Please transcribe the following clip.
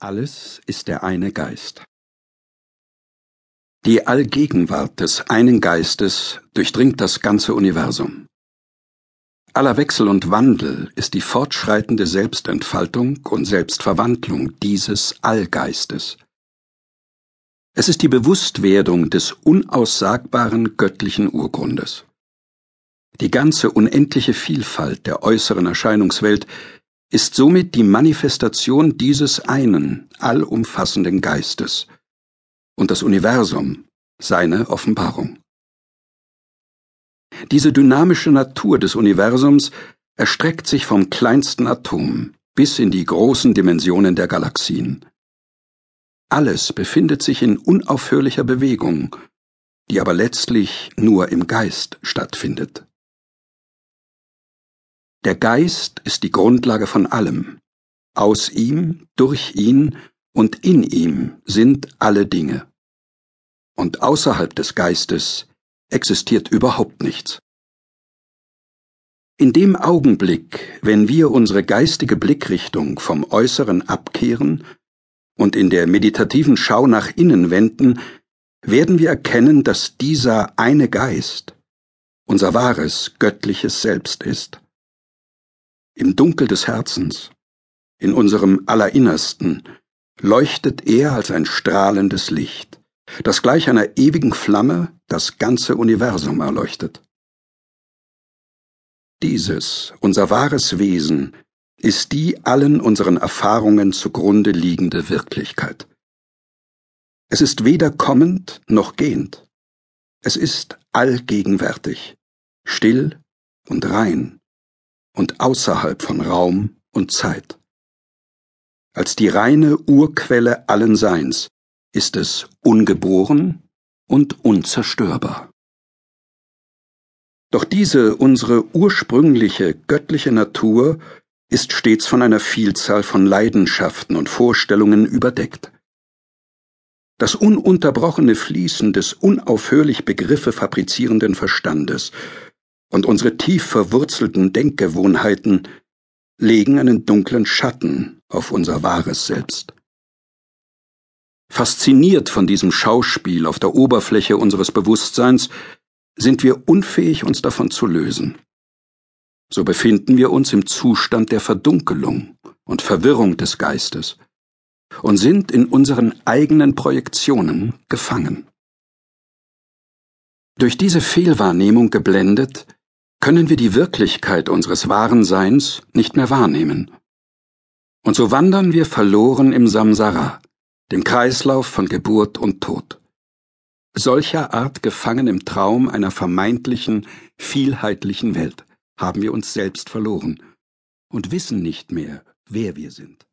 Alles ist der eine Geist. Die Allgegenwart des einen Geistes durchdringt das ganze Universum. Aller Wechsel und Wandel ist die fortschreitende Selbstentfaltung und Selbstverwandlung dieses Allgeistes. Es ist die Bewusstwerdung des unaussagbaren göttlichen Urgrundes. Die ganze unendliche Vielfalt der äußeren Erscheinungswelt ist somit die Manifestation dieses einen, allumfassenden Geistes und das Universum seine Offenbarung. Diese dynamische Natur des Universums erstreckt sich vom kleinsten Atom bis in die großen Dimensionen der Galaxien. Alles befindet sich in unaufhörlicher Bewegung, die aber letztlich nur im Geist stattfindet. Der Geist ist die Grundlage von allem. Aus ihm, durch ihn und in ihm sind alle Dinge. Und außerhalb des Geistes existiert überhaupt nichts. In dem Augenblick, wenn wir unsere geistige Blickrichtung vom Äußeren abkehren und in der meditativen Schau nach innen wenden, werden wir erkennen, dass dieser eine Geist unser wahres göttliches Selbst ist im Dunkel des Herzens, in unserem Allerinnersten, leuchtet er als ein strahlendes Licht, das gleich einer ewigen Flamme das ganze Universum erleuchtet. Dieses, unser wahres Wesen, ist die allen unseren Erfahrungen zugrunde liegende Wirklichkeit. Es ist weder kommend noch gehend. Es ist allgegenwärtig, still und rein, und außerhalb von Raum und Zeit. Als die reine Urquelle allen Seins ist es ungeboren und unzerstörbar. Doch diese unsere ursprüngliche göttliche Natur ist stets von einer Vielzahl von Leidenschaften und Vorstellungen überdeckt. Das ununterbrochene Fließen des unaufhörlich Begriffe fabrizierenden Verstandes und unsere tief verwurzelten Denkgewohnheiten legen einen dunklen Schatten auf unser wahres Selbst. Fasziniert von diesem Schauspiel auf der Oberfläche unseres Bewusstseins sind wir unfähig, uns davon zu lösen. So befinden wir uns im Zustand der Verdunkelung und Verwirrung des Geistes und sind in unseren eigenen Projektionen gefangen. Durch diese Fehlwahrnehmung geblendet, können wir die Wirklichkeit unseres wahren Seins nicht mehr wahrnehmen. Und so wandern wir verloren im Samsara, dem Kreislauf von Geburt und Tod. Solcher Art gefangen im Traum einer vermeintlichen, vielheitlichen Welt haben wir uns selbst verloren und wissen nicht mehr, wer wir sind.